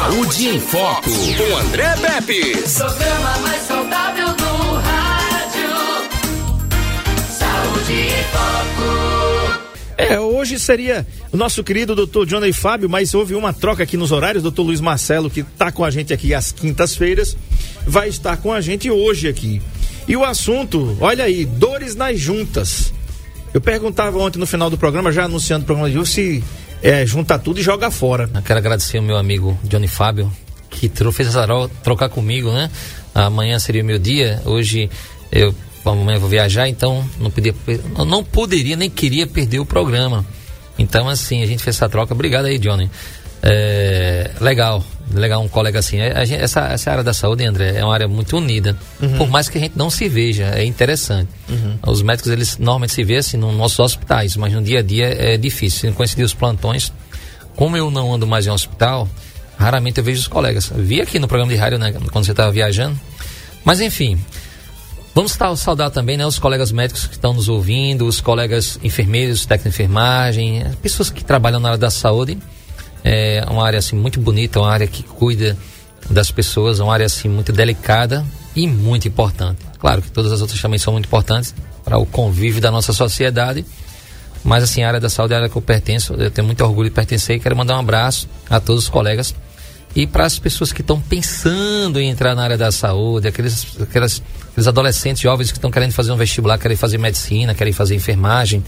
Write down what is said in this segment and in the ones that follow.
Saúde em Foco, com André Pepe. Programa mais saudável do rádio. Saúde em Foco. É, hoje seria o nosso querido doutor Johnny Fábio, mas houve uma troca aqui nos horários. Doutor Luiz Marcelo, que está com a gente aqui às quintas-feiras, vai estar com a gente hoje aqui. E o assunto, olha aí, dores nas juntas. Eu perguntava ontem no final do programa, já anunciando o programa de hoje, se é, junta tudo e joga fora. Eu quero agradecer ao meu amigo Johnny Fábio, que fez essa tro- trocar comigo, né? Amanhã seria o meu dia, hoje eu amanhã vou viajar, então não podia, não poderia nem queria perder o programa. Então, assim, a gente fez essa troca. Obrigado aí, Johnny. É, legal, legal um colega assim. É, gente- essa, essa área da saúde, André, é uma área muito unida. Por mais que a gente não se veja, é interessante. Os médicos, eles normalmente se vê assim nos nossos hospitais, mas no dia a dia é difícil. Se coincidir os plantões, como eu não ando mais em hospital, raramente eu vejo os colegas. Vi aqui no programa de rádio, né, quando você estava viajando. Mas enfim, vamos sa- saudar também né, os colegas médicos que estão nos ouvindo, os colegas enfermeiros, técnicos de enfermagem, as pessoas que trabalham na área da saúde. É uma área assim muito bonita, uma área que cuida das pessoas, uma área assim muito delicada e muito importante. Claro que todas as outras também são muito importantes para o convívio da nossa sociedade. Mas assim, a área da saúde é a área que eu pertenço, eu tenho muito orgulho de pertencer e quero mandar um abraço a todos os colegas e para as pessoas que estão pensando em entrar na área da saúde, aqueles, aquelas, aqueles adolescentes jovens que estão querendo fazer um vestibular, querem fazer medicina, querem fazer enfermagem,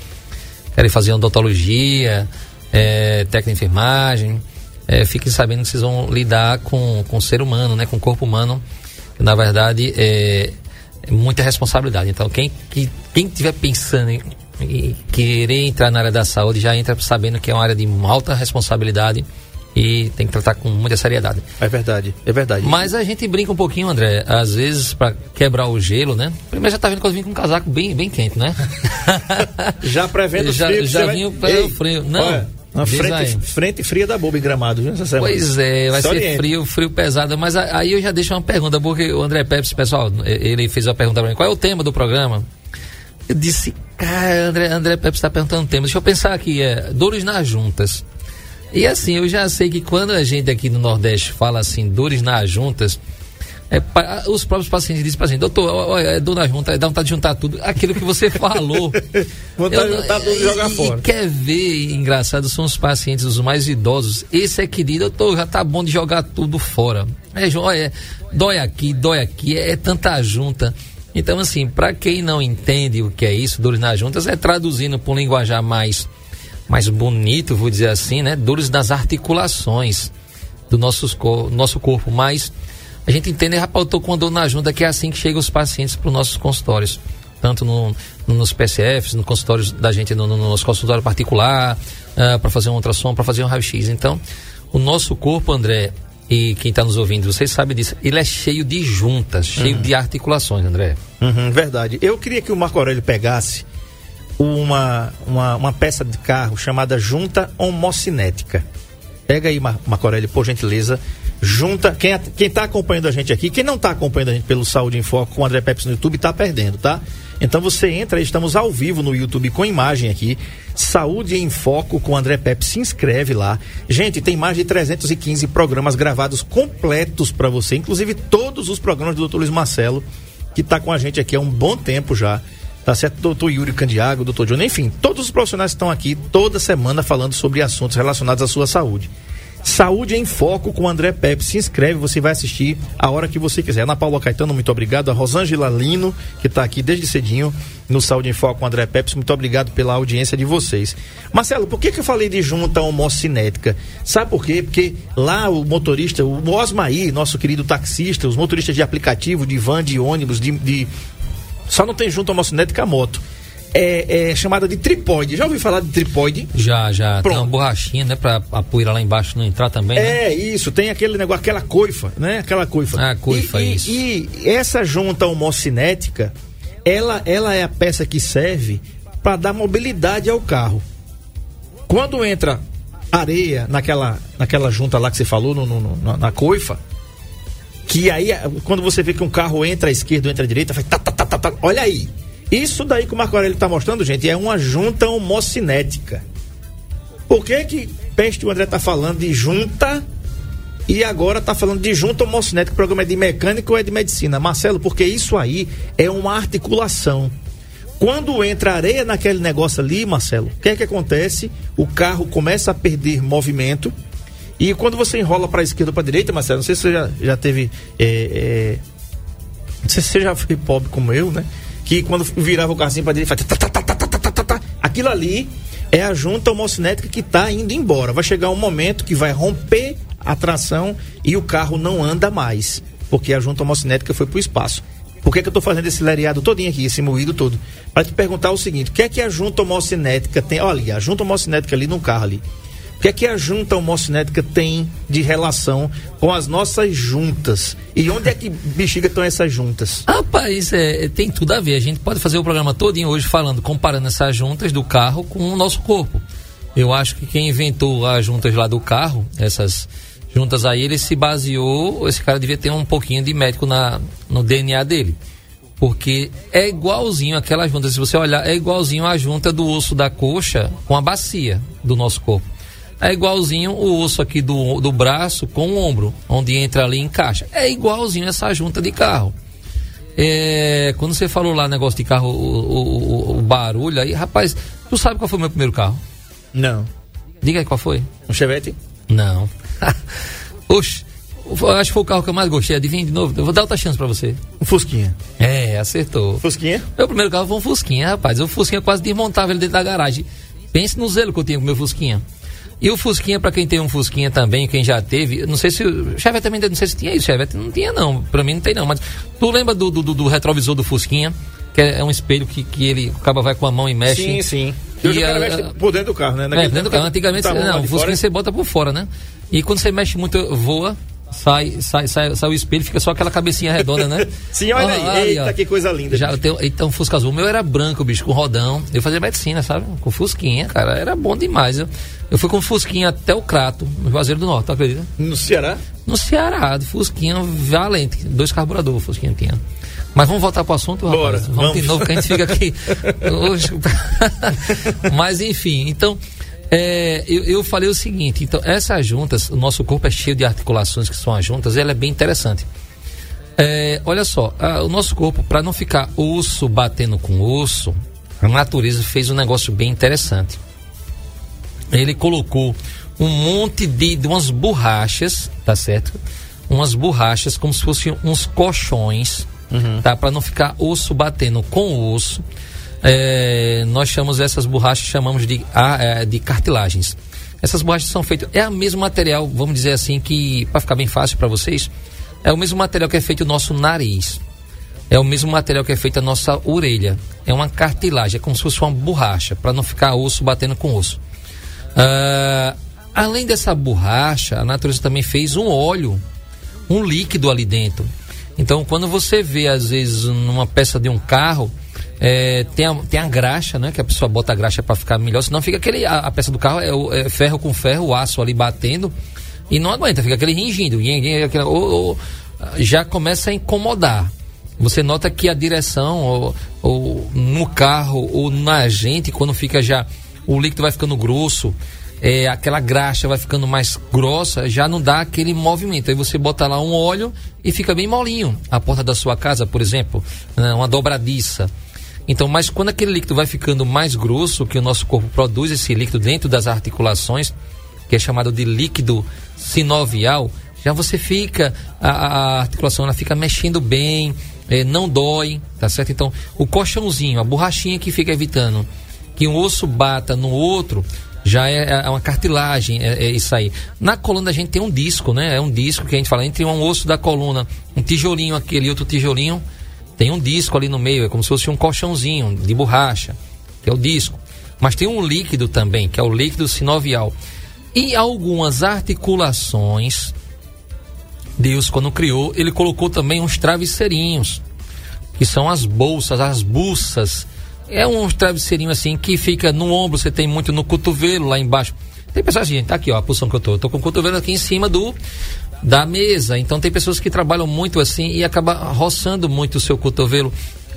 querem fazer odontologia, é, técnica de enfermagem, é, fiquem sabendo que vocês vão lidar com, com o ser humano, né, com o corpo humano, que na verdade é, é muita responsabilidade. Então, quem que, quem estiver pensando em, em querer entrar na área da saúde já entra sabendo que é uma área de alta responsabilidade e tem que tratar com muita seriedade. É verdade, é verdade. Mas a gente brinca um pouquinho, André, às vezes para quebrar o gelo, né? Primeiro já tá vendo que eu vim com um casaco bem, bem quente, né? já prevendo o já, frio. já você vai- o frio. Não, olha, frente, frente fria da boba em gramado, viu, essa semana? Pois é, vai Se ser oriente. frio, frio pesado. Mas aí eu já deixo uma pergunta, porque o André Pepsi, pessoal, ele fez uma pergunta pra mim: qual é o tema do programa? Eu disse, cara, André, André Pepsi está perguntando o tema. Deixa eu pensar aqui, é dores nas juntas. E assim, eu já sei que quando a gente aqui no Nordeste fala assim, dores nas juntas, é, pa- os próprios pacientes dizem pra gente, doutor, ó, ó, é dor na junta, dá vontade de juntar tudo. Aquilo que você falou. Vontade de juntar tudo e jogar e- fora. Quer ver, engraçado, são os pacientes os mais idosos. Esse é querido, doutor, já tá bom de jogar tudo fora. É, olha, dói aqui, dói aqui, é, é tanta junta. Então, assim, para quem não entende o que é isso, dores nas juntas, é traduzindo para um linguajar mais, mais bonito, vou dizer assim, né? Dores nas articulações do nossos cor- nosso corpo. Mas a gente entende, rapaz, eu tô com uma dor na junta, que é assim que chegam os pacientes para os nossos consultórios. Tanto no, no- nos PCFs, no consultório da gente, no, no nosso consultório particular, para fazer um ultrassom, para fazer um raio-x. Então, o nosso corpo, André, e quem está nos ouvindo, vocês sabem disso, ele é cheio de juntas, cheio de articulações, André. Uhum, verdade. Eu queria que o Marco Aurélio pegasse uma, uma, uma peça de carro chamada junta homocinética. Pega aí, Mar- Marco Aurélio, por gentileza. Junta. Quem, quem tá acompanhando a gente aqui, quem não tá acompanhando a gente pelo Saúde em Foco com o André Pepsi no YouTube, tá perdendo, tá? Então você entra, estamos ao vivo no YouTube com imagem aqui. Saúde em Foco com André Pepsi, se inscreve lá. Gente, tem mais de 315 programas gravados completos para você, inclusive todos os programas do Dr. Luiz Marcelo, que tá com a gente aqui há um bom tempo já. Tá certo? Doutor Yuri Candiago, doutor Johnny, enfim, todos os profissionais estão aqui toda semana falando sobre assuntos relacionados à sua saúde. Saúde em Foco com André Pepe. Se inscreve, você vai assistir a hora que você quiser. Ana Paula Caetano, muito obrigado. A Rosângela Lino, que está aqui desde cedinho no Saúde em Foco com André Pepe. Muito obrigado pela audiência de vocês. Marcelo, por que, que eu falei de junta homocinética? Sabe por quê? Porque lá o motorista, o Osmaí, nosso querido taxista, os motoristas de aplicativo, de van, de ônibus, de, de só não tem junta homocinética a moto. É, é chamada de tripóide. Já ouviu falar de tripóide? Já, já. Tem Pronto. uma borrachinha, né? Pra a poeira lá embaixo não entrar também, né? É isso, tem aquele negócio, aquela coifa, né? Aquela coifa. Ah, coifa, e, e- isso. E essa junta homocinética, ela, ela é a peça que serve para dar mobilidade ao carro. Quando entra areia naquela, naquela junta lá que você falou, no- no- na, na coifa, que aí, quando você vê que um carro entra à esquerda ou entra à direita, faz tá, tá, tá, tá, tá. Olha aí. Isso daí que o Marco Aurélio está mostrando, gente, é uma junta homocinética. Por que que Peste o André tá falando de junta e agora está falando de junta homocinética, o programa é de mecânica ou é de medicina? Marcelo, porque isso aí é uma articulação. Quando entra areia naquele negócio ali, Marcelo, o que é que acontece? O carro começa a perder movimento. E quando você enrola para a esquerda ou para a direita, Marcelo, não sei se você já, já teve. É, é, não sei se você já foi pobre como eu, né? Que quando virava o carrinho para direita, fazia. Aquilo ali é a junta homocinética que está indo embora. Vai chegar um momento que vai romper a tração e o carro não anda mais, porque a junta homocinética foi para o espaço. Por que, que eu estou fazendo esse lereado todinho aqui, esse moído todo? Para te perguntar o seguinte: o que é que a junta homocinética tem? Olha, a junta homocinética ali no carro ali. Que é que a junta homocinética tem de relação com as nossas juntas? E onde é que bexiga estão essas juntas? Rapaz, é, tem tudo a ver. A gente pode fazer o programa todinho hoje falando, comparando essas juntas do carro com o nosso corpo. Eu acho que quem inventou as juntas lá do carro, essas juntas aí, ele se baseou, esse cara devia ter um pouquinho de médico na, no DNA dele. Porque é igualzinho aquela junta, se você olhar, é igualzinho a junta do osso da coxa com a bacia do nosso corpo. É igualzinho o osso aqui do, do braço com o ombro, onde entra ali e encaixa. É igualzinho essa junta de carro. É, quando você falou lá negócio de carro, o, o, o, barulho aí, rapaz, tu sabe qual foi o meu primeiro carro? Não. Diga aí qual foi? Um Chevette? Não. Oxe, acho que foi o carro que eu mais gostei. Adivinha de novo? Eu vou dar outra chance pra você. Um Fusquinha. É, acertou. Fusquinha? Meu primeiro carro foi um Fusquinha, rapaz. O Fusquinha quase desmontava ele dentro da garagem. Pense no zelo que eu tinha com o meu Fusquinha. E o Fusquinha, para quem tem um Fusquinha também, quem já teve, não sei se. O Chevette também, não sei se tinha isso. Chevette não tinha, não. Pra mim não tem, não. Mas tu lembra do, do, do retrovisor do Fusquinha? Que é um espelho que, que ele o cabo vai com a mão e mexe. Sim, sim. E hoje o cara mexe por dentro do carro, né? Naquele é, dentro do carro. Antigamente, tá não, o Fusquinha você bota por fora, né? E quando você mexe muito, voa, sai, sai, sai, sai o espelho, fica só aquela cabecinha redonda, né? Sim, olha aí. Ah, Eita, ó. que coisa linda. Já, tenho, então, Fusca Azul. O meu era branco, bicho, com rodão. Eu fazia medicina, sabe? Com Fusquinha, cara. Era bom demais. Eu, eu fui com Fusquinha até o Crato, no Juazeiro do Norte, tu acredita? No Ceará? No Ceará, do Fusquinha valente. Dois carburadores, Fusquinha tinha. Mas vamos voltar para o assunto, Bora, rapaz. Vamos, vamos de novo, que a gente fica aqui. Hoje... Mas enfim, então. É, eu, eu, falei o seguinte, então essas juntas, o nosso corpo é cheio de articulações que são as juntas, ela é bem interessante. É, olha só, a, o nosso corpo, para não ficar osso batendo com osso, a natureza fez um negócio bem interessante. Ele colocou um monte de, de umas borrachas, tá certo? Umas borrachas como se fossem uns colchões, uhum. tá? Para não ficar osso batendo com osso. É, nós chamamos essas borrachas, chamamos de, é, de cartilagens. Essas borrachas são feitas, é o mesmo material, vamos dizer assim, que, para ficar bem fácil para vocês, é o mesmo material que é feito o nosso nariz. É o mesmo material que é feito a nossa orelha. É uma cartilagem, é como se fosse uma borracha, para não ficar osso batendo com osso. Uh, além dessa borracha, a natureza também fez um óleo, um líquido ali dentro. Então, quando você vê, às vezes, numa peça de um carro, é, tem, a, tem a graxa, né? Que a pessoa bota a graxa para ficar melhor, senão fica aquele. A, a peça do carro é, é, ferro com ferro, o aço ali batendo, e não aguenta, fica aquele ringindo. Aquele, ou, ou, já começa a incomodar. Você nota que a direção, ou, ou no carro, ou na gente, quando fica já. O líquido vai ficando grosso, é, aquela graxa vai ficando mais grossa, já não dá aquele movimento. Aí você bota lá um óleo e fica bem molinho. A porta da sua casa, por exemplo, né, uma dobradiça. Então, mas quando aquele líquido vai ficando mais grosso, que o nosso corpo produz esse líquido dentro das articulações, que é chamado de líquido sinovial, já você fica, a, a articulação ela fica mexendo bem, é, não dói, tá certo? Então, o colchãozinho, a borrachinha que fica evitando que um osso bata no outro, já é, é uma cartilagem, é, é, isso aí. Na coluna a gente tem um disco, né? É um disco que a gente fala entre um osso da coluna, um tijolinho aquele outro tijolinho, tem um disco ali no meio, é como se fosse um colchãozinho de borracha, que é o disco. Mas tem um líquido também, que é o líquido sinovial. E algumas articulações, Deus, quando criou, ele colocou também uns travesseirinhos, que são as bolsas, as buças. É um travesseirinho assim que fica no ombro, você tem muito no cotovelo lá embaixo. Tem pessoas assim, tá aqui, ó, a posição que eu tô. Eu tô com o cotovelo aqui em cima do da mesa. Então tem pessoas que trabalham muito assim e acaba roçando muito o seu cotovelo,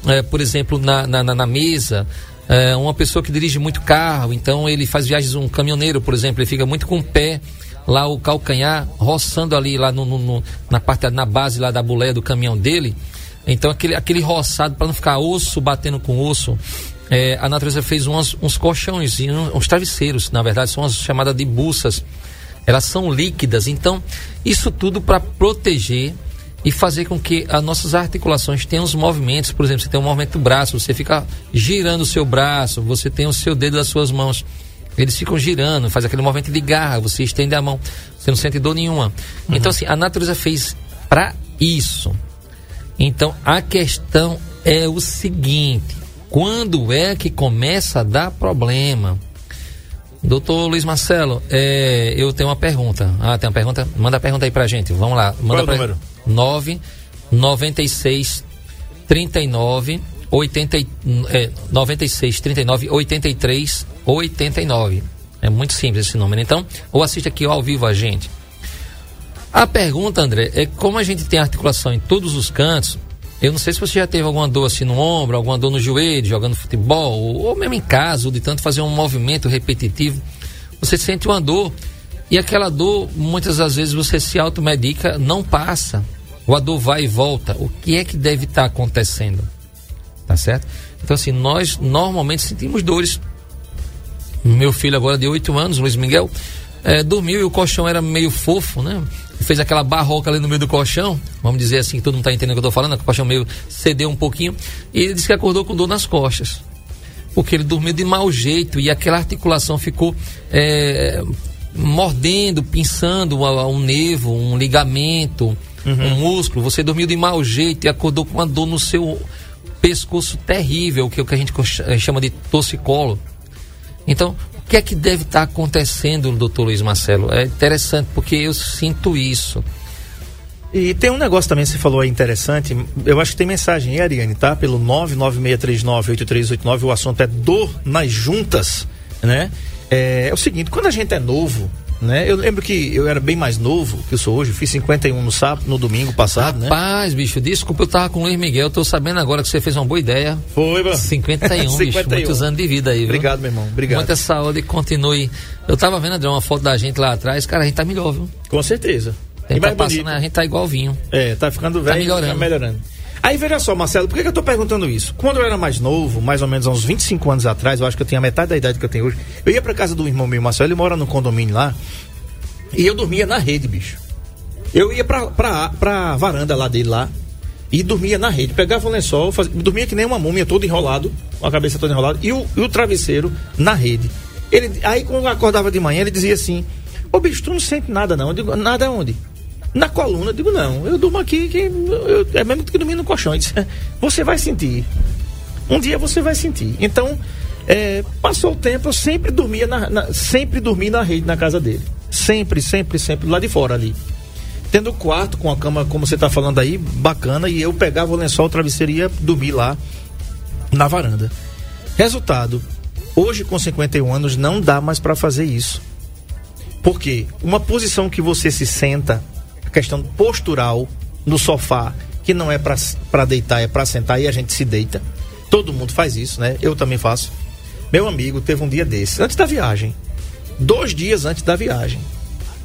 é, por exemplo, na, na, na mesa. É, uma pessoa que dirige muito carro, então ele faz viagens, um caminhoneiro, por exemplo, ele fica muito com o pé lá o calcanhar, roçando ali lá no, no- na parte na base lá da boleia do caminhão dele. Então aquele, aquele roçado para não ficar osso batendo com osso. é, a natureza fez umas, uns colchões, uns travesseiros, na verdade, são as chamadas de buças. Elas são líquidas. Então, isso tudo para proteger e fazer com que as nossas articulações tenham os movimentos. Por exemplo, você tem um movimento do braço, você fica girando o seu braço, você tem o seu dedo das suas mãos. Eles ficam girando, faz aquele movimento de garra, você estende a mão, você não sente dor nenhuma. Então, assim, a natureza fez para isso. Então, a questão é o seguinte: quando é que começa a dar problema? Doutor Luiz Marcelo, é, eu tenho uma pergunta. Ah, tem uma pergunta? Manda a pergunta aí pra gente. Vamos lá. Manda Qual é o pra... número? 9 96 39 80, e- é, 96 39 83 89. É muito simples esse número. Então, ou assiste aqui ao vivo a gente. A pergunta, André, é como a gente tem articulação em todos os cantos. Eu não sei se você já teve alguma dor assim no ombro, alguma dor no joelho, jogando futebol, ou, ou mesmo em casa, ou de tanto fazer um movimento repetitivo. Você sente uma dor e aquela dor, muitas das vezes você se automedica, não passa. O a dor vai e volta. O que é que deve estar acontecendo? Tá certo? Então, assim, nós normalmente sentimos dores meu filho agora de 8 anos, Luiz Miguel, eh, dormiu e o colchão era meio fofo, né? Fez aquela barroca ali no meio do colchão, vamos dizer assim, que todo mundo está entendendo o que eu estou falando, que o colchão meio cedeu um pouquinho, e ele disse que acordou com dor nas costas. Porque ele dormiu de mau jeito e aquela articulação ficou eh, mordendo, pinçando um, nervo, um ligamento, um músculo. Você dormiu de mau jeito e acordou com uma dor no seu pescoço terrível, que é o que a gente chama de torcicolo. Então, que é que deve estar acontecendo, doutor Luiz Marcelo? É interessante, porque eu sinto isso. E tem um negócio também que você falou aí interessante. Eu acho que tem mensagem aí, Ariane, tá? Pelo 996398389. O assunto é dor nas juntas, né? É, é o seguinte, quando a gente é novo, né? Eu lembro que eu era bem mais novo que eu sou hoje. Fiz 51 no sábado, no domingo passado, né? Rapaz, bicho, desculpa, eu tava com o Luiz Miguel, tô sabendo agora que você fez uma boa ideia. Foi, mano. 51, bicho, 51. muitos anos de vida aí, viu? Obrigado, meu irmão. Obrigado. Muita saúde continue. Eu tava vendo, André, uma foto da gente lá atrás, cara, a gente tá melhor, viu? Com certeza. A gente tá passando, a gente tá igualzinho. É, tá ficando velho. melhorando. Tá melhorando. Aí veja só, Marcelo, por que, que eu tô perguntando isso? Quando eu era mais novo, mais ou menos há uns 25 anos atrás, eu acho que eu tinha metade da idade que eu tenho hoje, eu ia pra casa do irmão meu, Marcelo, ele mora no condomínio lá, e eu dormia na rede, bicho. Eu ia pra, pra, pra varanda lá dele lá, e dormia na rede. Pegava o lençol, fazia, dormia que nem uma múmia, todo enrolado, com a cabeça toda enrolada, e o, e o travesseiro na rede. Ele, aí quando eu acordava de manhã, ele dizia assim, ô bicho, tu não sente nada não. Eu digo, nada onde? Na coluna, eu digo, não, eu durmo aqui, que eu- é mesmo que dormir no colchão. Disse, você vai sentir. Um dia você vai sentir. Então, é, passou o tempo, eu sempre dormia na, na- sempre dormi na rede na casa dele. Sempre, sempre, sempre, lá de fora ali. Tendo o quarto com a cama, como você está falando aí, bacana, e eu pegava o lençol, o travesseiro e dormir lá na varanda. Resultado, hoje com 51 anos não dá mais para fazer isso. Por quê? Uma posição que você se senta, questão postural no sofá, que não é para deitar, é para sentar e a gente se deita. Todo mundo faz isso, né? Eu também faço. Meu amigo teve um dia desse, antes da viagem. Dois dias antes da viagem.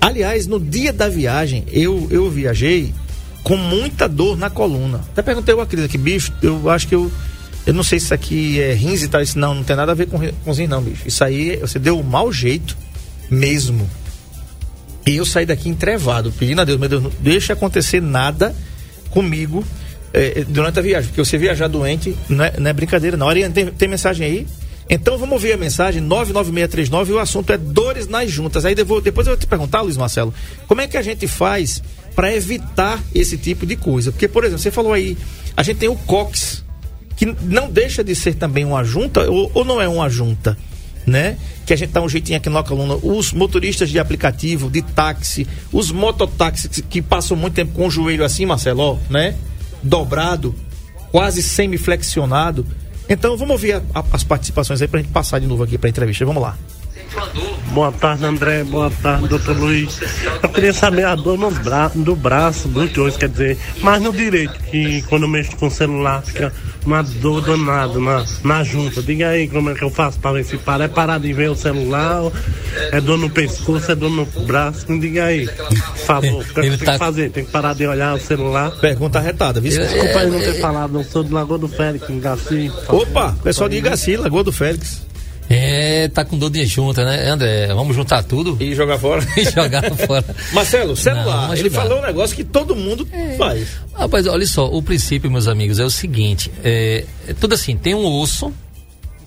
Aliás, no dia da viagem, eu, eu viajei com muita dor na coluna. Até perguntei ao Acrila que, bicho, eu acho que eu. Eu não sei se isso aqui é rins e tal. Isso não, não tem nada a ver com, com rins, não, bicho. Isso aí você deu um mau jeito mesmo. E eu saí daqui entrevado, pedindo a Deus, meu Deus, não deixa acontecer nada comigo eh, durante a viagem. Porque você viajar doente não é, não é brincadeira, não. Ariane, tem, tem mensagem aí? Então vamos ouvir a mensagem 99639 e o assunto é dores nas juntas. Aí devo- depois eu vou te perguntar, Luiz Marcelo, como é que a gente faz para evitar esse tipo de coisa? Porque, por exemplo, você falou aí, a gente tem o COX, que não deixa de ser também uma junta, ou, ou não é uma junta, né? Que a gente dá um jeitinho aqui na coluna. Os motoristas de aplicativo, de táxi, os mototáxis que, passam muito tempo com o joelho assim, Marcelo, né? Dobrado, quase semi-flexionado. Então vamos ouvir a- a- as participações aí pra gente passar de novo aqui pra entrevista. Vamos lá. Boa tarde, André. Boa tarde, doutor Luiz. Eu queria saber a dor no bra do braço, dos dois, quer dizer, mas no direito, que quando eu mexo com o celular fica uma dor danada na, na junta. Diga aí como é que eu faço para ver se para. É parar de ver o celular, é dor no pescoço, é dor no braço. Me diga aí, por favor. O que Ele tem tá- que fazer? Tem que parar de olhar o celular. Pergunta arretada, viu? Desculpa aí não ter falado, não sou do Lagoa do Félix, em Gaci. Opa, pessoal de Igaci, Lagoa do Félix. É, tá com dor de junta, né, André? Vamos juntar tudo E jogar fora. e jogar fora. Marcelo, Não, celular. vamos ele falou um negócio que todo mundo faz. Rapaz, olha só, o princípio, meus amigos, é o seguinte: é, é tudo assim, tem um osso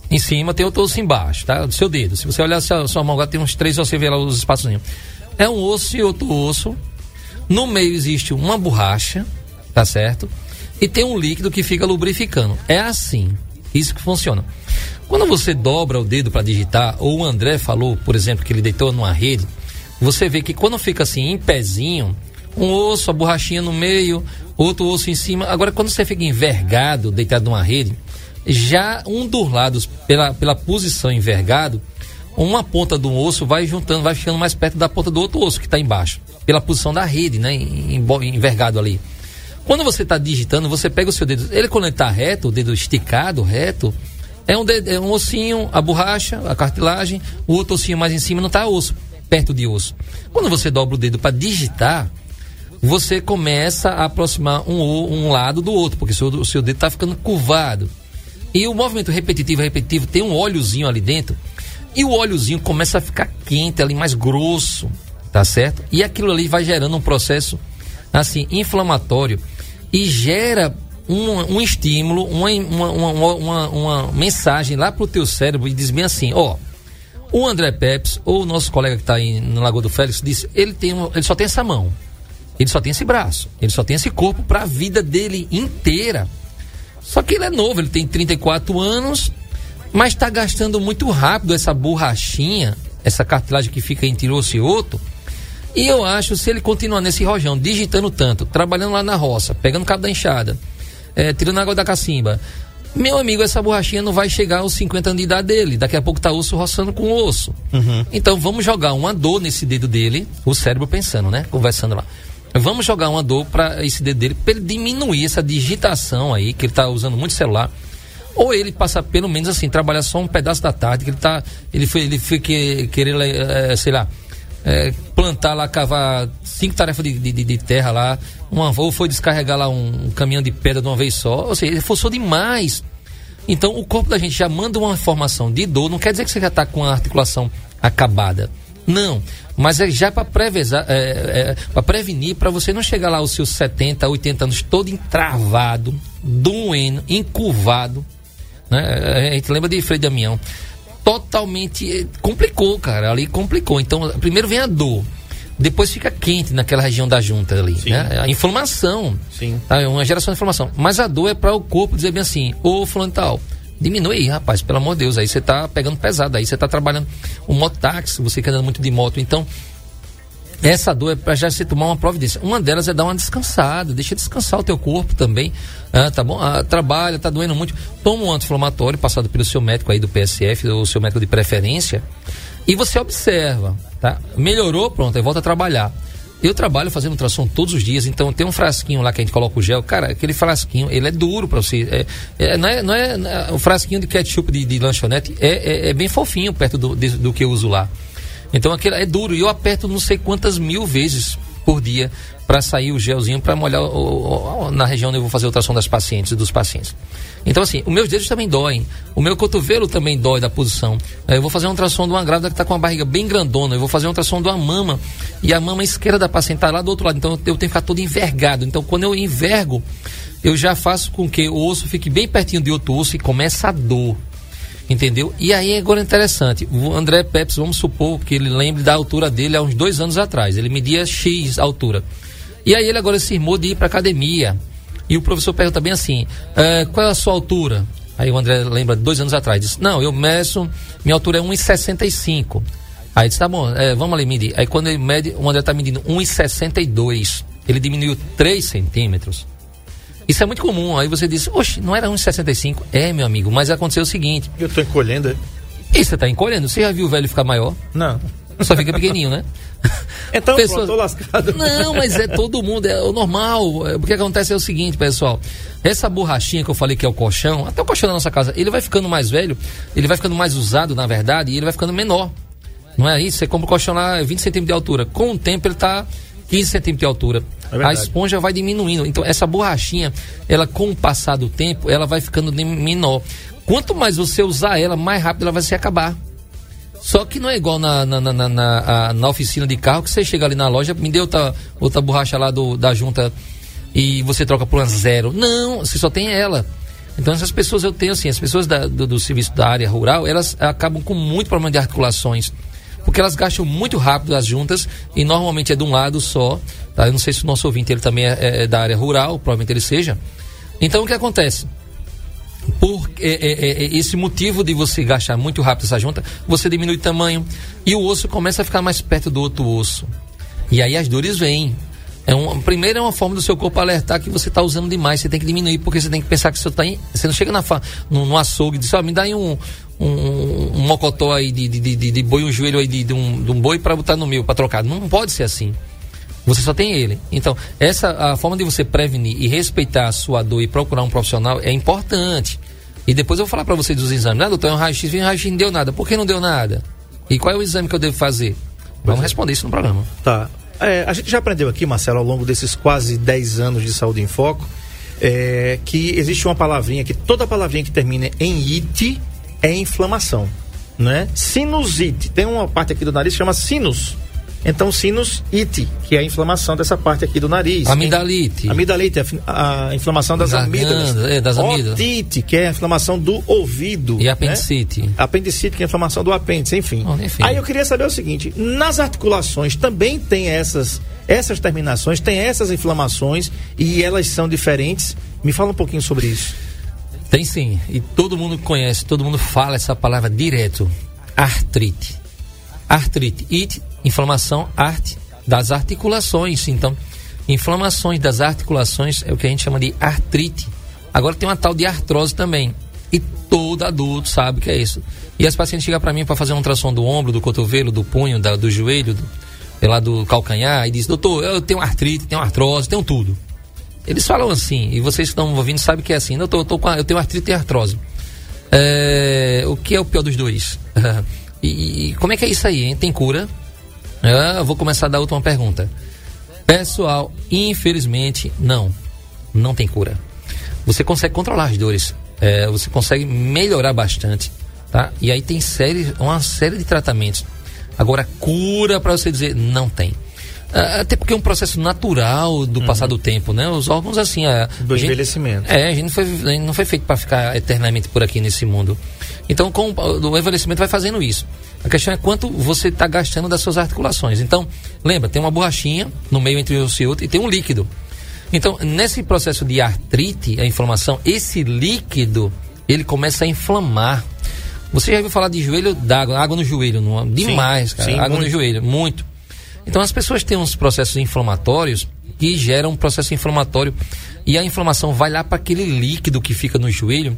em cima, tem outro osso embaixo, tá? Do seu dedo. Se você olhar sua, sua mão agora, tem uns três, você vê lá os espaçozinhos. É um osso e outro osso. No meio existe uma borracha, tá certo? E tem um líquido que fica lubrificando. É assim. Isso que funciona. Quando você dobra o dedo para digitar, ou o André falou, por exemplo, que ele deitou numa rede, você vê que quando fica assim em pezinho, um osso, a borrachinha no meio, outro osso em cima. Agora, quando você fica envergado, deitado numa rede, já um dos lados, pela, pela posição envergado, uma ponta do osso vai juntando, vai ficando mais perto da ponta do outro osso que está embaixo, pela posição da rede, né, envergado ali. Quando você está digitando, você pega o seu dedo, ele quando ele está reto, o dedo esticado, reto, é um, dedo- é um ossinho, a borracha, a cartilagem, o outro ossinho mais em cima não está osso, perto de osso. Quando você dobra o dedo para digitar, você começa a aproximar um, um lado do outro, porque o seu, o seu dedo está ficando curvado. E o movimento repetitivo, repetitivo, tem um óleozinho ali dentro, e o óleozinho começa a ficar quente ali, mais grosso, tá certo? E aquilo ali vai gerando um processo, assim, inflamatório, e gera um, um estímulo, uma, uma, uma, uma, mensagem lá pro teu cérebro e diz bem assim, ó, o André Peps, ou o nosso colega que está aí no Lagoa do Félix, disse, ele, tem ele só tem essa mão. Ele só tem esse braço. Ele só tem esse corpo para a vida dele inteira. Só que ele é novo, ele tem 34 anos, mas está gastando muito rápido essa borrachinha, essa cartilagem que fica entre osso e outro. E eu acho, se ele continuar nesse rojão, digitando tanto, trabalhando lá na roça, pegando cabo da enxada, eh, tirando água da cacimba, meu amigo, essa borrachinha não vai chegar aos 50 anos de idade dele. Daqui a pouco tá osso roçando com osso. Então vamos jogar uma dor nesse dedo dele, o cérebro pensando, né? Conversando lá. Vamos jogar uma dor para esse dedo dele, para ele diminuir essa digitação aí, que ele tá usando muito celular. Ou ele passa pelo menos assim, trabalhar só um pedaço da tarde, que ele tá. Ele foi, ele foi que, querer, eh, sei lá, eh, plantar lá, cavar cinco tarefas de, de, de- terra lá, uma, ou foi descarregar lá um, um caminhão de pedra de uma vez só. Ou seja, ele forçou demais. Então o corpo da gente já manda uma informação de dor, não quer dizer que você já está com a articulação acabada. Não, mas é já para é, para prevenir, para você não chegar lá aos seus 70, 80 anos todo entravado, doendo, encurvado. Né? A gente lembra de Frei Damião. Totalmente eh, complicou, cara. Ali complicou. Então, primeiro vem a dor. Depois fica quente naquela região da junta ali. Né? A inflamação. Sim. Tá? É uma geração de inflamação. Mas a dor é para o corpo dizer bem assim: ô fulano tal, diminui aí, rapaz, pelo amor de Deus. Aí você tá pegando pesado, aí você tá trabalhando o mototáxi, você que anda muito de moto. Então, essa dor é para já você tomar uma providência. Uma delas é dar uma descansada, deixa descansar o teu corpo também. Ah, tá bom? Ah, trabalha, tá doendo muito. Toma um anti-inflamatório passado pelo seu médico aí do PSF, ou seu médico de preferência, e você observa, tá? Melhorou, pronto, aí volta a trabalhar. Eu trabalho fazendo ultrassom todos os dias, então tem um frasquinho lá que a gente coloca o gel. Cara, aquele frasquinho, ele é duro para você. É, é, é, não, é, não é- O frasquinho de ketchup de, de lanchonete é, é, é bem fofinho perto do, de- do que eu uso lá. Então aquele é duro e eu aperto não sei quantas mil vezes por dia para sair o gelzinho para molhar o- o- o- na região onde eu vou fazer a ultrassom das pacientes dos pacientes. Então assim, os meus dedos também doem, o meu cotovelo também dói da posição. Eu vou fazer uma ultrassom de uma grávida que está com a barriga bem grandona, eu vou fazer uma ultrassom de uma mama e a mama esquerda da paciente está lá do outro lado, então eu tenho que ficar todo envergado. Então quando eu envergo, eu já faço com que o osso fique bem pertinho de outro osso e começa a dor. Entendeu? E aí agora é interessante. O André Peps, vamos supor que ele lembre da altura dele há uns dois anos atrás. Ele media X altura. E aí ele agora se irmou de ir para academia. E o professor pergunta bem assim: "Eh, qual é a sua altura? Aí o André lembra dois anos atrás. Disse: Não, eu meço, minha altura é 1,65. Aí disse: Tá bom, eh, vamos ali medir. Aí quando ele mede, o André está medindo 1,62. Ele diminuiu 3 centímetros. Isso é muito comum. Aí você diz: Oxe, não era 1,65? É, meu amigo, mas aconteceu o seguinte. Eu tô encolhendo, é? E você tá encolhendo. Você já viu o velho ficar maior? Não. Só fica pequenininho, né? Então, Pessoas- pronto, lascado. Não, mas é todo mundo, é o normal. É, O que acontece é o seguinte, pessoal. Essa borrachinha que eu falei que é o colchão, até o colchão da nossa casa, ele vai ficando mais velho, ele vai ficando mais usado, na verdade, e ele vai ficando menor. Não é isso? Você compra o colchão lá 20 centímetros de altura. Com o tempo ele tá 15 centímetros de altura. É a esponja vai diminuindo. Então, essa borrachinha, ela com o passar do tempo, ela vai ficando menor. Quanto mais você usar ela, mais rápido ela vai se acabar. Só que não é igual na, na, na, na, na oficina de carro, que você chega ali na loja, me deu outra, outra borracha lá do, da junta e você troca por uma zero. Não, você só tem ela. Então essas pessoas eu tenho assim, as pessoas da- do, do serviço da área rural, elas acabam com muito problema de articulações. Porque elas gastam muito rápido as juntas e normalmente é de um lado só. Tá? Eu não sei se o nosso ouvinte ele também é, é da área rural, provavelmente ele seja. Então o que acontece? por é, é, é, esse motivo de você gastar muito rápido essa junta, você diminui o tamanho e o osso começa a ficar mais perto do outro osso. E aí as dores vêm. É um, primeiro é uma forma do seu corpo alertar que você está usando demais, você tem que diminuir, porque você tem que pensar que você está Você não chega na, fa- no, no açougue e diz, ó, me dá aí um, um, um mocotó aí de, de, de, de boi, um joelho aí de, de um, de um boi para botar no meu, para trocar. Não pode ser assim. Você só tem ele. Então, essa a forma de você prevenir e respeitar a sua dor e procurar um profissional é importante. E depois eu vou falar para você dos exames. Ah, doutor, é um raio-x, vem um raio-x não deu nada. Por que não deu nada? E qual é o exame que eu devo fazer? Vamos responder isso no programa. Tá. É, a gente já aprendeu aqui, Marcelo, ao longo desses quase 10 anos de Saúde em Foco, é, que existe uma palavrinha que toda palavrinha que termina em it é inflamação, né? Sinusite. Tem uma parte aqui do nariz que chama sinus. Então, sinusite, que é a inflamação dessa parte aqui do nariz. Amidalite. Amidalite, a, a inflamação das amígdalas. é, das amígdalas. Otite, que é a inflamação do ouvido. E né? apendicite. apendicite, que é a inflamação do apêndice, enfim. Enfim. Aí eu queria saber o seguinte: nas articulações também tem essas, essas terminações, tem essas inflamações e elas são diferentes. Me fala um pouquinho sobre isso. Tem sim. E todo mundo conhece, todo mundo fala essa palavra direto. Artrite. Artrite. It, inflamação, arte das articulações. Então, inflamações das articulações é o que a gente chama de artrite. Agora tem uma tal de artrose também. E todo adulto sabe que é isso. E as pacientes chegam para mim para fazer um ultrassom do ombro, do cotovelo, do punho, da- do joelho, do, sei lá, do calcanhar, e diz, doutor, eu tenho artrite, tenho artrose, tenho tudo. Eles falam assim, e vocês que estão ouvindo sabem que é assim. Tô, eu, tô a- eu tenho artrite e artrose. É, o que é o pior dos dois? e, e como é que é isso aí, hein? Tem cura? Ah, vou começar da última pergunta. Pessoal, infelizmente, não. Não tem cura. Você consegue controlar as dores. é, você consegue melhorar bastante. Tá? E aí tem série, uma série de tratamentos. Agora, cura para você dizer, não tem. Ah, Até porque é um processo natural do passar do tempo, né? Os órgãos, assim. A, Do a gente- envelhecimento. é, a gente não foi, a gente não foi feito para ficar eternamente por aqui nesse mundo. Então, com o envelhecimento vai fazendo isso. A questão é quanto você está gastando das suas articulações. Então, lembra, tem uma borrachinha no meio entre o osso e outro e tem um líquido. Então, nesse processo de artrite, a inflamação, esse líquido, ele começa a inflamar. Você já ouviu falar de joelho d'água, água no joelho, não? é? demais, cara, sim, água no muito. joelho, muito. Então as pessoas têm uns processos inflamatórios que geram um processo inflamatório e a inflamação vai lá para aquele líquido que fica no joelho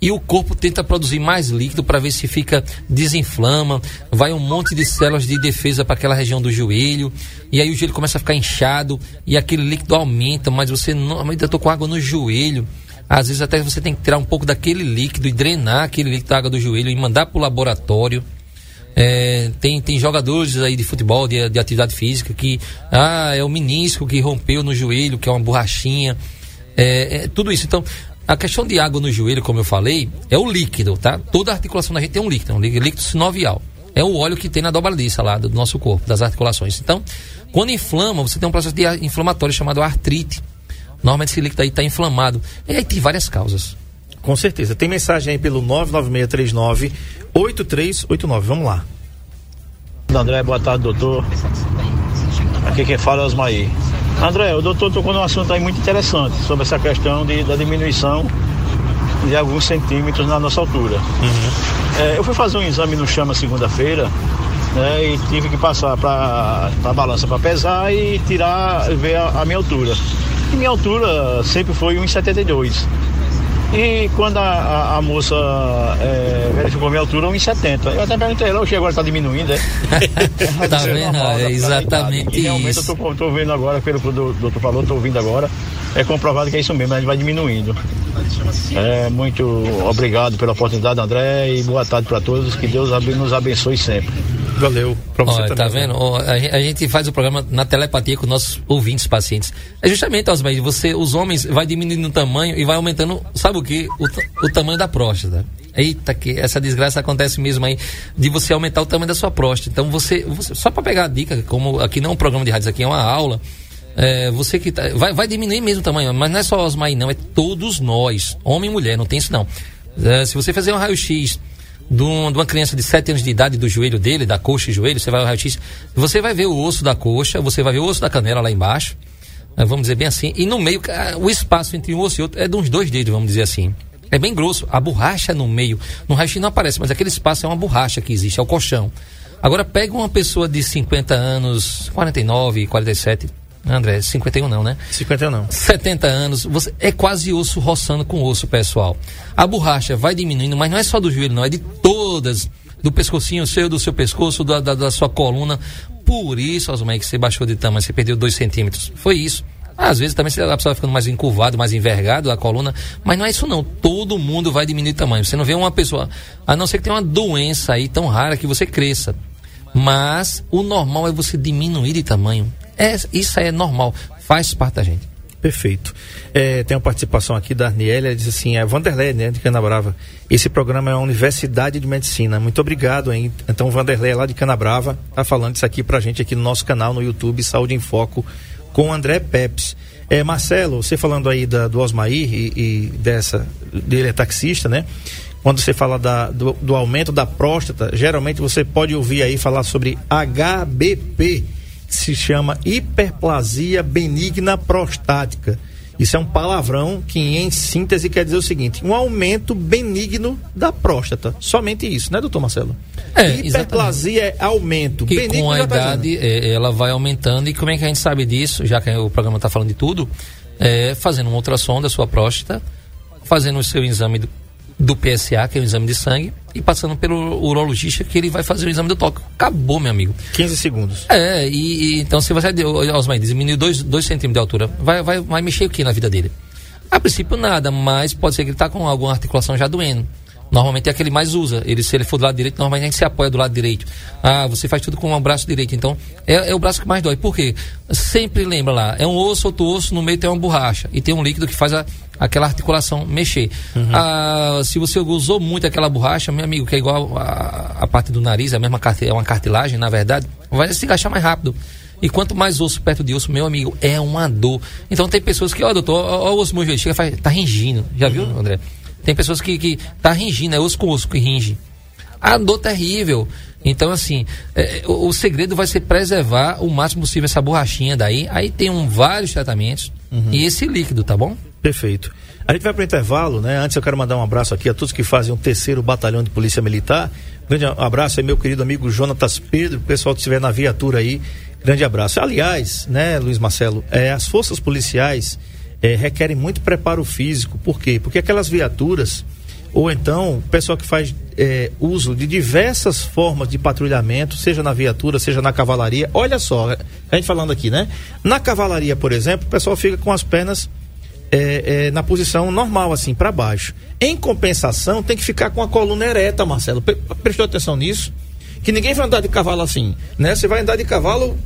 e o corpo tenta produzir mais líquido para ver se fica desinflama, vai um monte de células de defesa para aquela região do joelho e aí o joelho começa a ficar inchado e aquele líquido aumenta, mas você não, eu tô com água no joelho. Às vezes até você tem que tirar um pouco daquele líquido e drenar aquele líquido da água do joelho e mandar para o laboratório. É, tem, tem jogadores aí de futebol, de, de atividade física, que ah, é o menisco que rompeu no joelho, que é uma borrachinha. É, é, tudo isso. Então, a questão de água no joelho, como eu falei, é o líquido, tá? Toda articulação da gente tem um líquido, um líquido, sinovial. É o óleo que tem na dobradiça lá do nosso corpo, das articulações. Então, quando inflama, você tem um processo de inflamatório chamado artrite. Normalmente esse líquido aí está inflamado. E aí tem várias causas. Com certeza. Tem mensagem aí pelo 99639 8389. Vamos lá. André, boa tarde, doutor. Aqui quem fala é Osmaí. André, o doutor tocou num assunto aí muito interessante sobre essa questão de, da diminuição de alguns centímetros na nossa altura. É, eu fui fazer um exame no chama segunda-feira né, e tive que passar para a balança para pesar e tirar, ver a, a minha altura. E minha altura sempre foi 1,72. E quando a, a, moça é, verificou minha altura, 1,70. Eu até perguntei, ela, agora está diminuindo, é? tá vendo? É exatamente e realmente isso. eu estou vendo agora, pelo que o doutor falou, estou ouvindo agora, é comprovado que é isso mesmo, a gente vai diminuindo. É, muito obrigado pela oportunidade, André, e boa tarde para todos, que Deus nos abençoe sempre. Valeu. Pra você Olha, também. tá vendo? Ó, A a gente faz o programa na telepatia com nossos ouvintes, pacientes. É justamente, Osmar, você, os homens vai diminuindo o tamanho e vai aumentando, sabe o que? O, o tamanho da próstata. Eita, que essa desgraça acontece mesmo aí, de você aumentar o tamanho da sua próstata. Então você, você só para pegar a dica, como aqui não é um programa de rádio, aqui é uma aula, é, você que tá, vai, vai diminuir mesmo o tamanho, mas não é só Osmar não, é todos nós, homem e mulher, não tem isso não. É, se você fazer um raio-x de, um- de uma criança de 7 anos de idade do joelho dele, da coxa e joelho, você vai ao raio-x, você vai ver o osso da coxa, você vai ver o osso da canela lá embaixo, né, vamos dizer bem assim, e no meio, o espaço entre um osso e outro é de uns dois dedos, vamos dizer assim. É bem grosso. A borracha no meio, no raio-x não aparece, mas aquele espaço é uma borracha que existe, é o colchão. Agora pega uma pessoa de 50 anos, 49, 47, André, 51 não, né? 50 não. 70 anos, você é quase osso roçando com osso, pessoal. A borracha vai diminuindo, mas não é só do joelho, não, é de todas, do pescocinho seu, do seu pescoço, da, da, da sua coluna. Por isso, Osmar, que você baixou de tamanho, você perdeu 2 centímetros. Foi isso. Às vezes também você- a pessoa vai ficando mais encurvado, mais envergado a coluna, mas não é isso não. Todo mundo vai diminuir de tamanho. Você não vê uma pessoa, a não ser que tenha uma doença aí tão rara que você cresça. Mas o normal é você diminuir de tamanho. É, isso é normal, faz parte da gente. Perfeito. É, tem uma participação aqui da Arniela, ela diz assim, é Vanderlei, né, de Canabrava. Esse programa é a Universidade de Medicina. Muito obrigado, hein? Então, Vanderlei, lá de Canabrava, tá falando isso aqui pra gente aqui no nosso canal no YouTube, Saúde em Foco, com André Peps. É, Marcelo, você falando aí da, do Osmair e, e dessa, dele é taxista, né? Quando você fala da, do, do aumento da próstata, geralmente você pode ouvir aí falar sobre HBP, se chama hiperplasia benigna prostática. Isso é um palavrão que, em síntese, quer dizer o seguinte: um aumento benigno da próstata. Somente isso, né, doutor Marcelo? É, hiperplasia é aumento. que benigno com a tá idade é, ela vai aumentando e como é que a gente sabe disso, já que o programa está falando de tudo, é fazendo um ultrassom da sua próstata, fazendo o seu exame do, PSA, que é o exame de sangue, e passando pelo urologista que ele vai fazer o exame do toque. Acabou, meu amigo. 15 segundos. É, e, e então se você Osmar diminuir 2 centímetros de altura, vai, vai, vai mexer o que na vida dele? A princípio nada, mas pode ser que ele está com alguma articulação já doendo. Normalmente é aquele mais usa. Ele, se ele for do lado direito, normalmente a gente se apoia do lado direito. Ah, você faz tudo com o braço direito. Então, é, é o braço que mais dói. Por quê? Sempre lembra lá, é um osso, outro osso, no meio tem uma borracha. E tem um líquido que faz a, aquela articulação mexer. Ah, se você usou muito aquela borracha, meu amigo, que é igual a, a parte do nariz, é a mesma é uma cartilagem, na verdade, vai se encaixar mais rápido. E quanto mais osso perto de osso, meu amigo, é uma dor. Então tem pessoas que, ó, doutor, ó, ó o osso meu joelho, chega e faz, tá ringindo. Já viu, André? Tem pessoas que, que tá ringindo, é osso com osso que ringe. A dor terrível. Então, assim, é, o, o segredo vai ser preservar o máximo possível essa borrachinha daí. Aí tem um, vários tratamentos e esse líquido, tá bom? Perfeito. A gente vai para o intervalo, né? Antes eu quero mandar um abraço aqui a todos que fazem o terceiro batalhão de polícia militar. Grande abraço aí, meu querido amigo Jonatas Pedro, pessoal que estiver na viatura aí. Grande abraço. Aliás, né, Luiz Marcelo, é, as forças policiais é, requerem muito preparo físico. Por quê? Porque aquelas viaturas, ou então o pessoal que faz é, uso de diversas formas de patrulhamento, seja na viatura, seja na cavalaria. Olha só, a gente falando aqui, né? Na cavalaria, por exemplo, o pessoal fica com as pernas é, é, na posição normal, assim, para baixo. Em compensação, tem que ficar com a coluna ereta, Marcelo. Pre- Prestou atenção nisso? Que ninguém vai andar de cavalo assim, né? Você vai andar de cavalo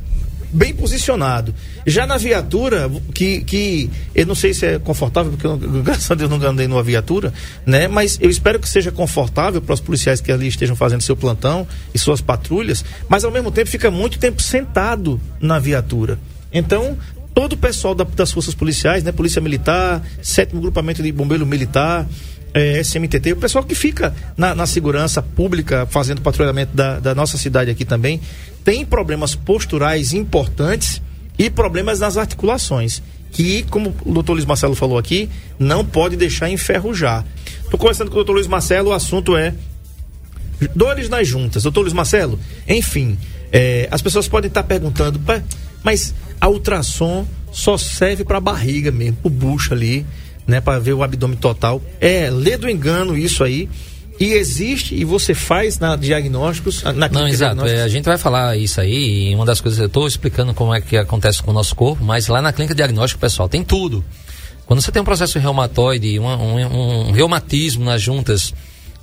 bem posicionado. Já na viatura, que, que eu não sei se é confortável, porque eu, graças a Deus nunca andei numa viatura, né? Mas eu espero que seja confortável para os policiais que ali estejam fazendo seu plantão e suas patrulhas, mas ao mesmo tempo fica muito tempo sentado na viatura. Então, todo o pessoal da- das forças policiais, né? Polícia Militar, sétimo grupamento de bombeiro militar, é, SMTT, o pessoal que fica na, na segurança pública fazendo patrulhamento da, da nossa cidade aqui também, tem problemas posturais importantes e problemas nas articulações. Que, como o doutor Luiz Marcelo falou aqui, não pode deixar enferrujar. Estou conversando com o doutor Luiz Marcelo, o assunto é dores nas juntas. Doutor Luiz Marcelo, enfim, é, as pessoas podem estar perguntando, "Pá, mas a ultrassom só serve para barriga mesmo, pro bucho ali, né, para ver o abdômen total. É lê do engano isso aí. E existe, e você faz na diagnósticos, na Não, exato. É, a gente vai falar isso aí, e uma das coisas, eu estou explicando como é que acontece com o nosso corpo, mas lá na clínica diagnóstico, pessoal, tem tudo. Quando você tem um processo reumatoide, um, um, um reumatismo nas juntas,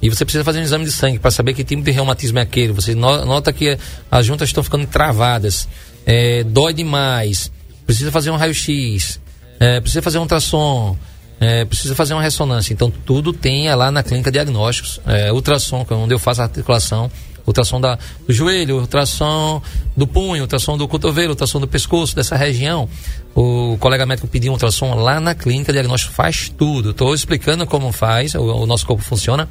e você precisa fazer um exame de sangue para saber que tipo de reumatismo é aquele, você nota que as juntas estão ficando travadas, é, dói demais, precisa fazer um raio-x, é, precisa fazer um ultrassom, é, precisa fazer uma ressonância. Então, tudo tem lá na clínica diagnósticos. É, ultrassom, é onde eu faço a articulação, ultrassom da, do joelho, ultrassom do punho, ultrassom do cotovelo, ultrassom do pescoço, dessa região. O colega médico pediu um ultrassom lá na clínica diagnóstico, faz tudo. Estou explicando como faz, o, o nosso corpo funciona.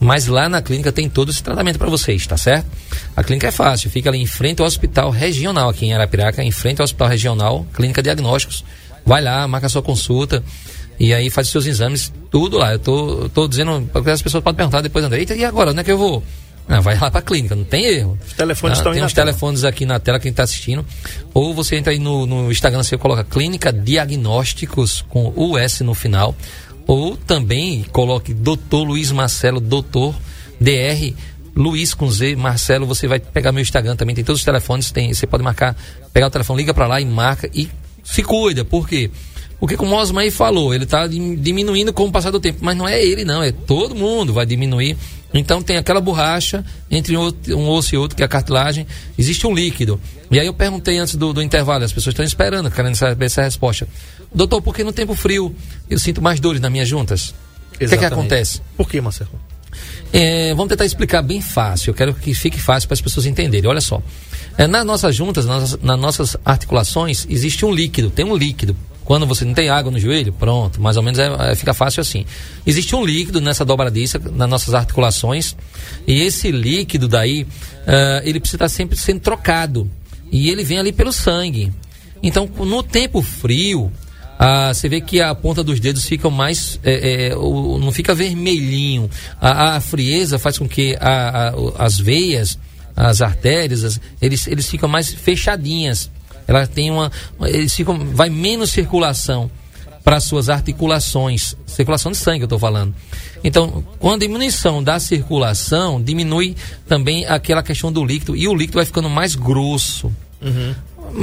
Mas lá na clínica tem todo esse tratamento para vocês, tá certo? A clínica é fácil, fica ali em frente ao hospital regional, aqui em Arapiraca, em frente ao hospital regional, clínica diagnósticos. Vai lá, marca sua consulta. E aí faz os seus exames, tudo lá. Eu tô, tô dizendo, porque as pessoas podem perguntar depois, André, e agora, onde é que eu vou? Não, vai lá para a clínica, não tem erro. Os telefones ah, estão Tem uns telefones aqui na tela, quem está assistindo. Ou você entra aí no, no Instagram, você coloca Clínica Diagnósticos com US no final. Ou também coloque Doutor Luiz Marcelo, Doutor DR Luiz com Z, Marcelo, você vai pegar meu Instagram também, tem todos os telefones, tem, você pode marcar, pegar o telefone, liga para lá e marca e se cuida, por quê? Porque como o Osmar falou, ele está diminuindo com o passar do tempo. Mas não é ele, não. É todo mundo vai diminuir. Então tem aquela borracha entre um osso e outro, que é a cartilagem. Existe um líquido. E aí eu perguntei antes do, do intervalo, as pessoas estão esperando, querendo saber essa resposta. Doutor, por que no tempo frio eu sinto mais dores nas minhas juntas? O que, é que acontece? Por que, Marcelo? É, vamos tentar explicar bem fácil. Eu quero que fique fácil para as pessoas entenderem. Olha só. É, nas nossas juntas, nas, nas nossas articulações, existe um líquido, tem um líquido quando você não tem água no joelho, pronto, mais ou menos é, é, fica fácil assim. Existe um líquido nessa dobradiça, nas nossas articulações, e esse líquido daí, uh, ele precisa estar sempre sendo trocado. E ele vem ali pelo sangue. Então, no tempo frio, ah, você vê que a ponta dos dedos fica mais. É, é, o, não fica vermelhinho. A, a, frieza faz com que a, a, as veias, as artérias, as, eles, eles ficam mais fechadinhas ela tem uma. Eles ficam, vai menos circulação para as suas articulações, circulação de sangue, eu estou falando. Então, com a diminuição da circulação, diminui também aquela questão do líquido e o líquido vai ficando mais grosso. Uhum.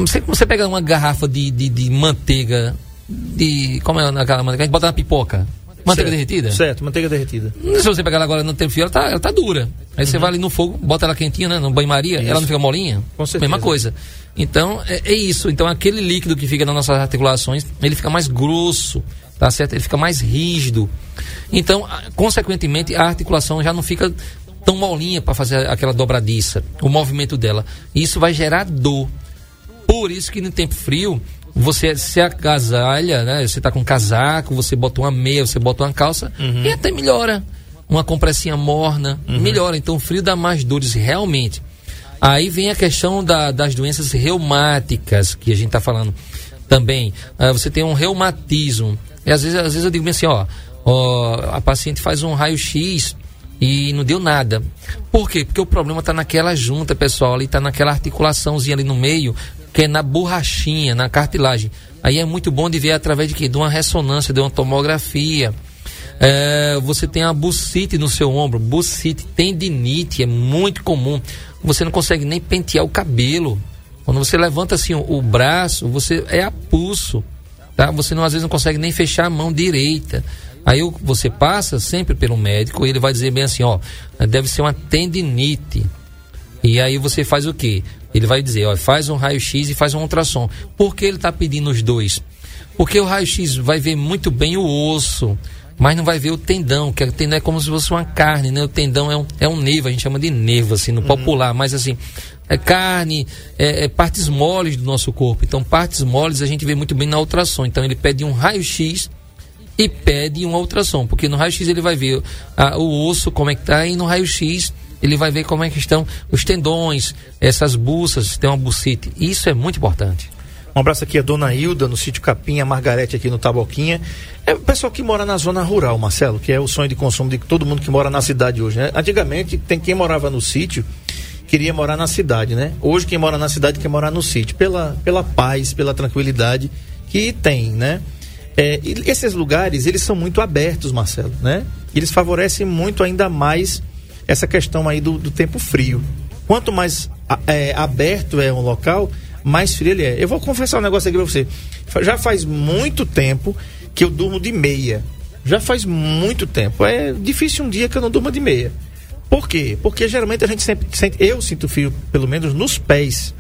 Você, você pega uma garrafa de, de, de manteiga, de. Como é aquela manteiga? A gente bota na pipoca. Manteiga certo, derretida? Certo, manteiga derretida. Se você pegar ela agora no tempo frio, ela tá, ela tá dura. Aí uhum. você vai ali no fogo, bota ela quentinha, né? No banho-maria, ela não fica molinha? Com certeza. Mesma coisa. Então, é, é, isso. Então, aquele líquido que fica nas nossas articulações, ele fica mais grosso, tá certo? Ele fica mais rígido. Então, consequentemente, a articulação já não fica tão molinha para fazer aquela dobradiça, o movimento dela. Isso vai gerar dor. Por isso que no tempo frio, você se agasalha, né? Você tá com um casaco, você bota uma meia, você bota uma calça uhum. e até melhora. Uma compressinha morna, uhum. melhora. Então o frio dá mais dores realmente. Aí vem a questão da, das doenças reumáticas que a gente está falando também. Uh, você tem um reumatismo. E às vezes, às vezes eu digo assim, ó, ó a paciente faz um raio-x e não deu nada. Por quê? Porque o problema está naquela junta, pessoal, ali está naquela articulaçãozinha ali no meio, que é na borrachinha, na cartilagem. Aí é muito bom de ver através de quê? De uma ressonância, de uma tomografia. É, você tem a bucite no seu ombro, bucite, tendinite, é muito comum. Você não consegue nem pentear o cabelo. Quando você levanta assim o, o braço, você é a pulso, tá? Você não, às vezes não consegue nem fechar a mão direita. Aí você passa sempre pelo médico e ele vai dizer bem assim, ó, deve ser uma tendinite. E aí você faz o quê? Ele vai dizer, ó, faz um raio-x e faz um ultrassom. Por que ele está pedindo os dois? Porque o raio-x vai ver muito bem o osso, mas não vai ver o tendão, que o tendão é como se fosse uma carne, né? O tendão é um, é um nervo, a gente chama de nervo, assim, no uhum. popular, mas assim, é carne, é, é, partes moles do nosso corpo. Então, partes moles a gente vê muito bem na ultrassom. Então, ele pede um raio-x e pede um ultrassom, porque no raio-x ele vai ver a, o osso como é que tá, e no raio-x ele vai ver como é que estão os tendões, essas buças, se tem uma bucite. Isso é muito importante. Um abraço aqui a Dona Hilda, no sítio Capim, a Margarete aqui no Taboquinha. É o pessoal que mora na zona rural, Marcelo, que é o sonho de consumo de todo mundo que mora na cidade hoje, né? Antigamente, tem quem morava no sítio, queria morar na cidade, né? Hoje, quem mora na cidade quer morar no sítio, pela, pela paz, pela tranquilidade que tem, né? É, esses lugares, eles são muito abertos, Marcelo, né? Eles favorecem muito ainda mais essa questão aí do, do tempo frio. Quanto mais é, aberto é um local, mais frio ele é. Eu vou confessar um negócio aqui pra você. Já faz muito tempo que eu durmo de meia. Já faz muito tempo. É difícil um dia que eu não durma de meia. Por quê? Porque geralmente a gente sempre sente, eu sinto frio, pelo menos nos pés.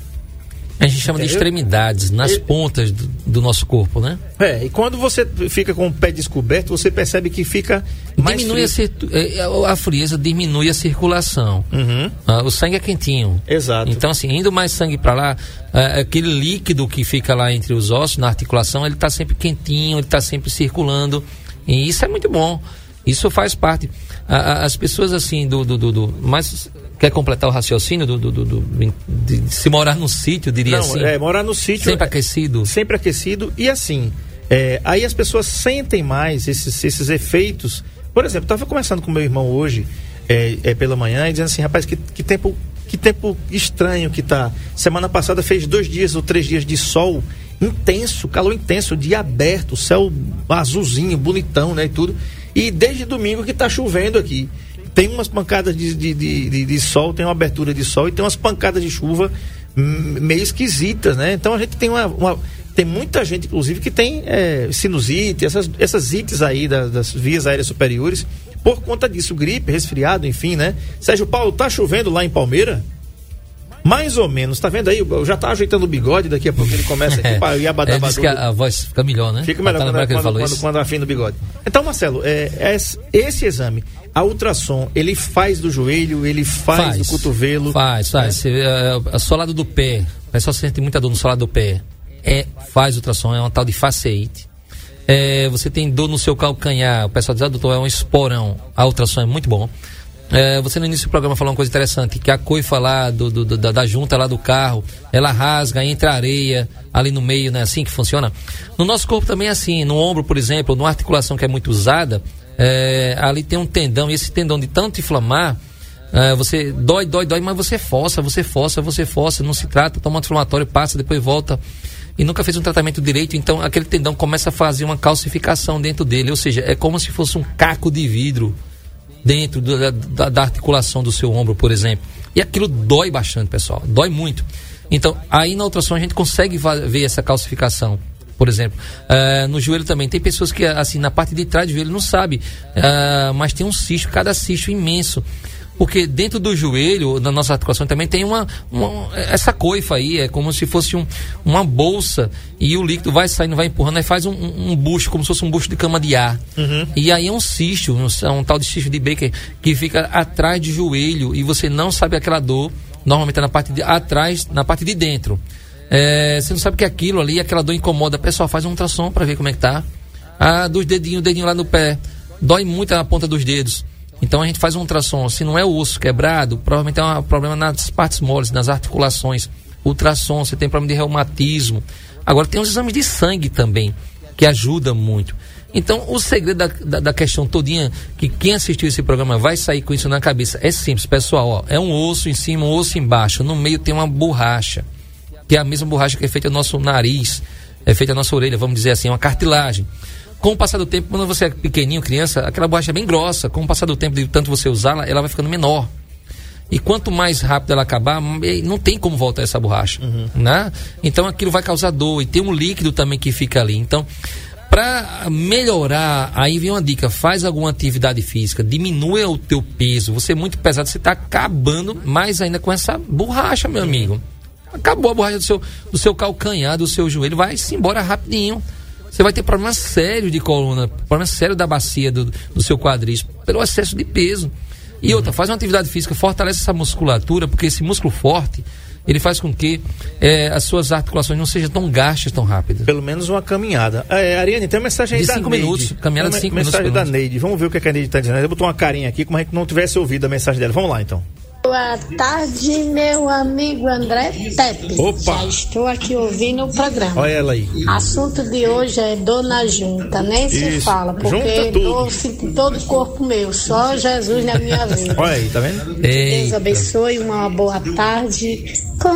A gente chama de extremidades, nas Eu- pontas do, do nosso corpo, né? É, e quando você fica com o pé descoberto, você percebe que fica mais diminui a, frio. cir- eh, a frieza diminui a circulação. Uhum. Ah, o sangue é quentinho. Exato. Então, assim, indo mais sangue para lá, ah, aquele líquido que fica lá entre os ossos, na articulação, ele está sempre quentinho, ele está sempre circulando. E isso é muito bom. Isso faz parte. Ah, as pessoas, assim, do. do, do, do- mas quer completar o raciocínio do, do, do- do- de, se morar no sítio, diria Não, assim. é, morar no sítio sempre é- aquecido. sempre aquecido. E assim é, aí as pessoas sentem mais esses, esses efeitos. Por exemplo estava conversando com meu irmão hoje é, é, pela manhã e dizendo assim rapaz que, que tempo que tempo estranho que tá. Semana passada fez dois dias ou três dias de sol intenso calor intenso dia aberto céu azulzinho bonitão né e tudo. E desde domingo que tá chovendo aqui tem umas pancadas de, de, de, de- sol, tem uma abertura de sol e tem umas pancadas de chuva hum, meio esquisitas, né? Então a gente tem uma. uma- tem muita gente, inclusive, que tem é, sinusite, essas, essas ites aí das, das vias aéreas superiores, por conta disso, gripe, resfriado, enfim, né? Sérgio Paulo, tá chovendo lá em Palmeira? Mais ou menos, tá vendo aí? Eu já tá ajeitando o bigode, daqui a pouco ele começa aqui para É, diz que a, a voz fica melhor, né? Fica melhor Tá quando, ele quando, quando, isso? quando afina o bigode. Então, Marcelo, é, é esse- exame, a ultrassom, ele faz do joelho, ele faz, do cotovelo. Faz, faz. Você vê, é, é, solado do pé. O pessoal sente muita dor no solado do pé. É, faz ultrassom, é uma tal de faceite. É, você tem dor no seu calcanhar. O pessoal diz, ah, doutor, é um esporão. A ultrassom é muito bom. É, você no início do programa falou uma coisa interessante, que a coifa lá do, do- do- da, junta lá do carro, ela rasga, entra areia ali no meio, né? Assim que funciona. No nosso corpo também é assim, no ombro, por exemplo, numa articulação que é muito usada, é, ali tem um tendão, e esse tendão de tanto inflamar, é, você dói, dói, dói, mas você força, você força, você força, não se trata, toma anti-inflamatório, passa, depois volta. E nunca fez um tratamento direito, então aquele tendão começa a fazer uma calcificação dentro dele, ou seja, é como se fosse um caco de vidro dentro da, da- da articulação do seu ombro, por exemplo. E aquilo dói bastante, pessoal, dói muito. Então, aí na ultrassom a gente consegue ver essa calcificação. Por exemplo, Eh, no joelho também. Tem pessoas que, assim, na parte de trás do joelho não sabe, eh, mas tem um cisto, cada cisto imenso. Porque dentro do joelho, na nossa articulação, também tem uma, uma- essa coifa aí, é como se fosse um, uma bolsa e o líquido vai saindo, vai empurrando, aí faz um, um, bucho, como se fosse um bucho de cama de ar. E aí é um cisto, um, é um tal de cisto de Baker, que fica atrás do joelho e você não sabe aquela dor, normalmente é na parte de atrás, na parte de dentro. É, você não sabe que aquilo ali, aquela dor incomoda. Pessoal, faz um ultrassom para ver como é que tá. Ah, dos dedinhos, dedinho lá no pé. Dói muito a ponta dos dedos. Então a gente faz um ultrassom. Se não é o osso quebrado, provavelmente é um problema nas partes moles, nas articulações. Ultrassom, você tem problema de reumatismo. Agora tem os exames de sangue também, que ajuda muito. Então, o segredo da, da, da questão todinha, que quem assistiu esse programa vai sair com isso na cabeça, é simples, pessoal. Ó, é um osso em cima, um osso embaixo. No meio tem uma borracha que é a mesma borracha que é feita no nosso nariz, é feita na nossa orelha, vamos dizer assim, uma cartilagem. Com o passar do tempo, quando você é pequenininho, criança, aquela borracha é bem grossa. Com o passar do tempo, de tanto você usá-la, ela vai ficando menor. E quanto mais rápido ela acabar, não tem como voltar essa borracha, né? Então aquilo vai causar dor e tem um líquido também que fica ali. Então, para melhorar, aí vem uma dica: faz alguma atividade física, diminua o teu peso. Você é muito pesado, você está acabando mais ainda com essa borracha, meu amigo. Acabou a borracha do seu, do seu calcanhar, do seu joelho, vai-se embora rapidinho. Você vai ter problema sério de coluna, problema sério da bacia do, do seu quadris, pelo excesso de peso. E outra, faz uma atividade física, fortalece essa musculatura, porque esse músculo forte, ele faz com que eh, as suas articulações não sejam tão gastas tão rápido. Pelo menos uma caminhada. É, Ariane, tem uma mensagem aí De da cinco Neide. minutos, caminhada de cinco minutos, Mensagem da. Neide. Vamos ver o que a Neide está dizendo. Ela botou uma carinha aqui, como a gente não tivesse ouvido a mensagem dela. Vamos lá, então. Boa tarde, meu amigo André Pepe. Opa! Já estou aqui ouvindo o programa. Olha ela aí. Assunto de hoje é dor na junta, nem se Isso. fala, porque em todo o corpo meu, só Jesus na minha vida. Olha aí, tá vendo? Deus Eita. abençoe, uma boa tarde com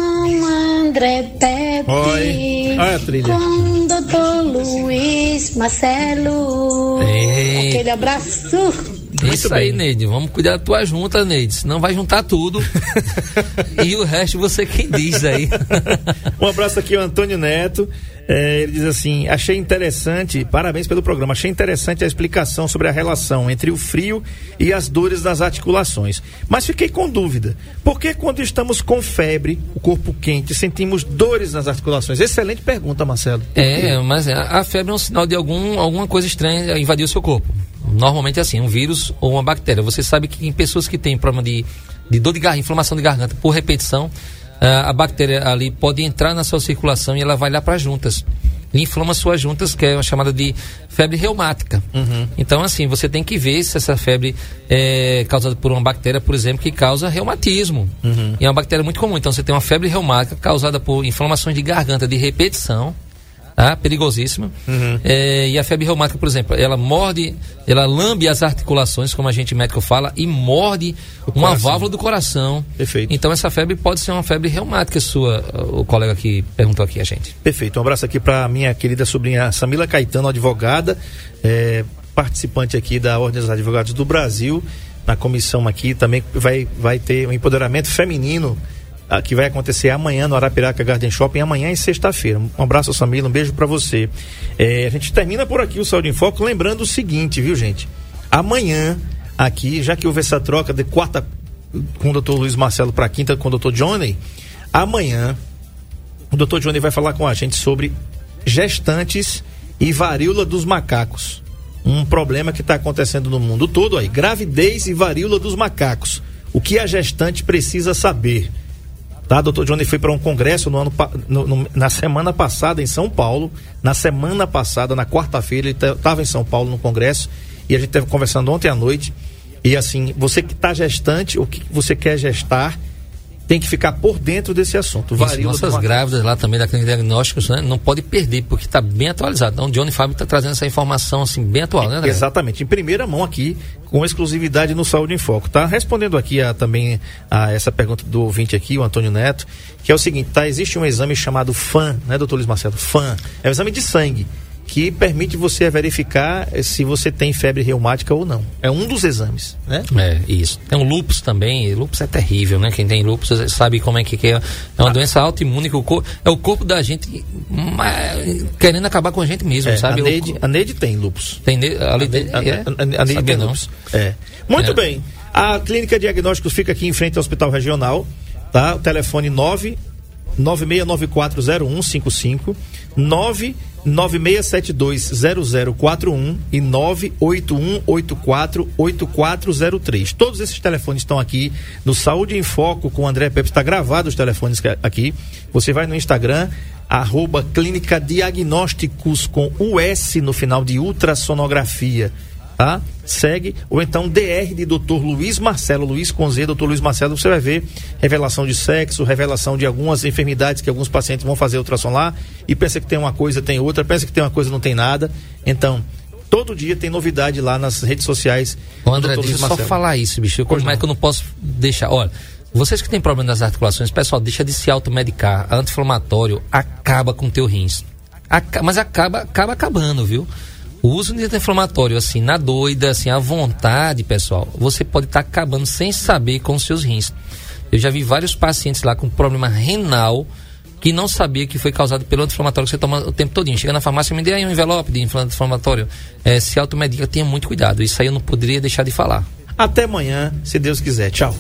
André Pepe. Oi. Olha a trilha. Com Dr. Luiz Luiz Marcelo. Aquele abraço. Isso aí, Neide. Vamos cuidar da tua junta, Neide. Senão vai juntar tudo. e o resto você quem diz aí. Um abraço aqui ao Antônio Neto. É, ele diz assim: achei interessante, parabéns pelo programa, achei interessante a explicação sobre a relação entre o frio e as dores das articulações. Mas fiquei com dúvida. Por que quando estamos com febre, o corpo quente, sentimos dores nas articulações? Excelente pergunta, Marcelo. É, mas a a febre é um sinal de algum, alguma coisa estranha invadir o seu corpo. Normalmente é assim, um vírus ou uma bactéria. Você sabe que em pessoas que têm problema de, de dor de garganta, inflamação de garganta por repetição, ah, a bactéria ali pode entrar na sua circulação e ela vai lá para as juntas. E inflama suas juntas, que é uma chamada de febre reumática. Então, assim, você tem que ver se essa febre é causada por uma bactéria, por exemplo, que causa reumatismo. E é uma bactéria muito comum. Então, você tem uma febre reumática causada por inflamações de garganta de repetição, tá? perigosíssima. É, e a febre reumática, por exemplo, ela morde, ela lambe as articulações, como a gente médico fala, e morde uma válvula do coração. Perfeito. Então essa febre pode ser uma febre reumática sua, o colega que perguntou aqui a gente. Perfeito. Um abraço aqui para minha querida sobrinha Samila Caetano, advogada, é, participante aqui da Ordem dos Advogados do Brasil, na comissão aqui também vai, vai ter um empoderamento feminino ah, que vai acontecer amanhã no Arapiraca Garden Shopping, amanhã e sexta-feira. Um abraço, Samila, um beijo para você. É, a gente termina por aqui o Saúde em Foco, lembrando o seguinte, viu, gente? Amanhã, aqui, já que houve essa troca de quarta com o doutor Luiz Marcelo para quinta com o doutor Johnny, amanhã o doutor Johnny vai falar com a gente sobre gestantes e varíola dos macacos. Um problema que está acontecendo no mundo todo aí. Gravidez e varíola dos macacos. O que a gestante precisa saber? Tá, doutor Johnny foi para um congresso no ano, no- no- na semana passada em São Paulo. Na semana passada, na quarta-feira, ele estava em São Paulo no congresso e a gente esteve conversando ontem à noite. E assim, você que está gestante, o que você quer gestar, tem que ficar por dentro desse assunto. Isso, Varíola nossas grávidas lá também da clínica de diagnósticos, né, não pode perder, porque está bem atualizado. Então o Johnny Fábio está trazendo essa informação assim, bem atual, né, André? Exatamente, em primeira mão aqui, com exclusividade no Saúde em Foco, tá? Respondendo aqui a, também a essa pergunta do ouvinte aqui, o Antônio Neto, que é o seguinte, tá? Existe um exame chamado FAN, né, doutor Luiz Marcelo? FAN. É um exame de sangue que permite você verificar se você tem febre reumática ou não. É um dos exames, né? É, isso. Tem o lupus também, lupus é terrível, né? Quem tem lupus sabe como é que é. É uma doença autoimune que o corpo, é o corpo da gente querendo acabar com a gente mesmo, É, sabe? a, Neide, a Neide tem lupus. tem ali A, a, é? a, a Neide tem não. lupus. É. Muito É. bem. A clínica de diagnósticos fica aqui em frente ao Hospital Regional, tá? O telefone 9 96940155 996720041 e 981848403. Todos esses telefones estão aqui no Saúde em Foco com o André Pepe. Está gravado os telefones aqui. Você vai no Instagram, arroba Clínica Diagnósticos com US no final de ultrassonografia tá? Segue, ou então DR de Dr. Luiz Marcelo, Luiz com Z, Dr. Luiz Marcelo, você vai ver revelação de sexo, revelação de algumas enfermidades que alguns pacientes vão fazer ultrassom lá e pensa que tem uma coisa, tem outra, pensa que tem uma coisa, não tem nada. Então, todo dia tem novidade lá nas redes sociais. Ô, André, Dr. deixa eu só Marcelo. falar isso, bicho. Pois Como é que eu não posso deixar? Olha, vocês que têm problema nas articulações, pessoal, deixa de se automedicar. Anti-inflamatório acaba com o teu rins. Aca- mas acaba, acaba acabando, viu? O uso de anti-inflamatório, assim, na doida, assim, à vontade, pessoal, você pode estar acabando sem saber com os seus rins. Eu já vi vários pacientes lá com problema renal que não sabia que foi causado pelo anti-inflamatório que você toma o tempo todinho. Chega na farmácia, me dê aí um envelope de anti-inflamatório. É, se automedica, tenha muito cuidado. Isso aí eu não poderia deixar de falar. Até amanhã, se Deus quiser. Tchau.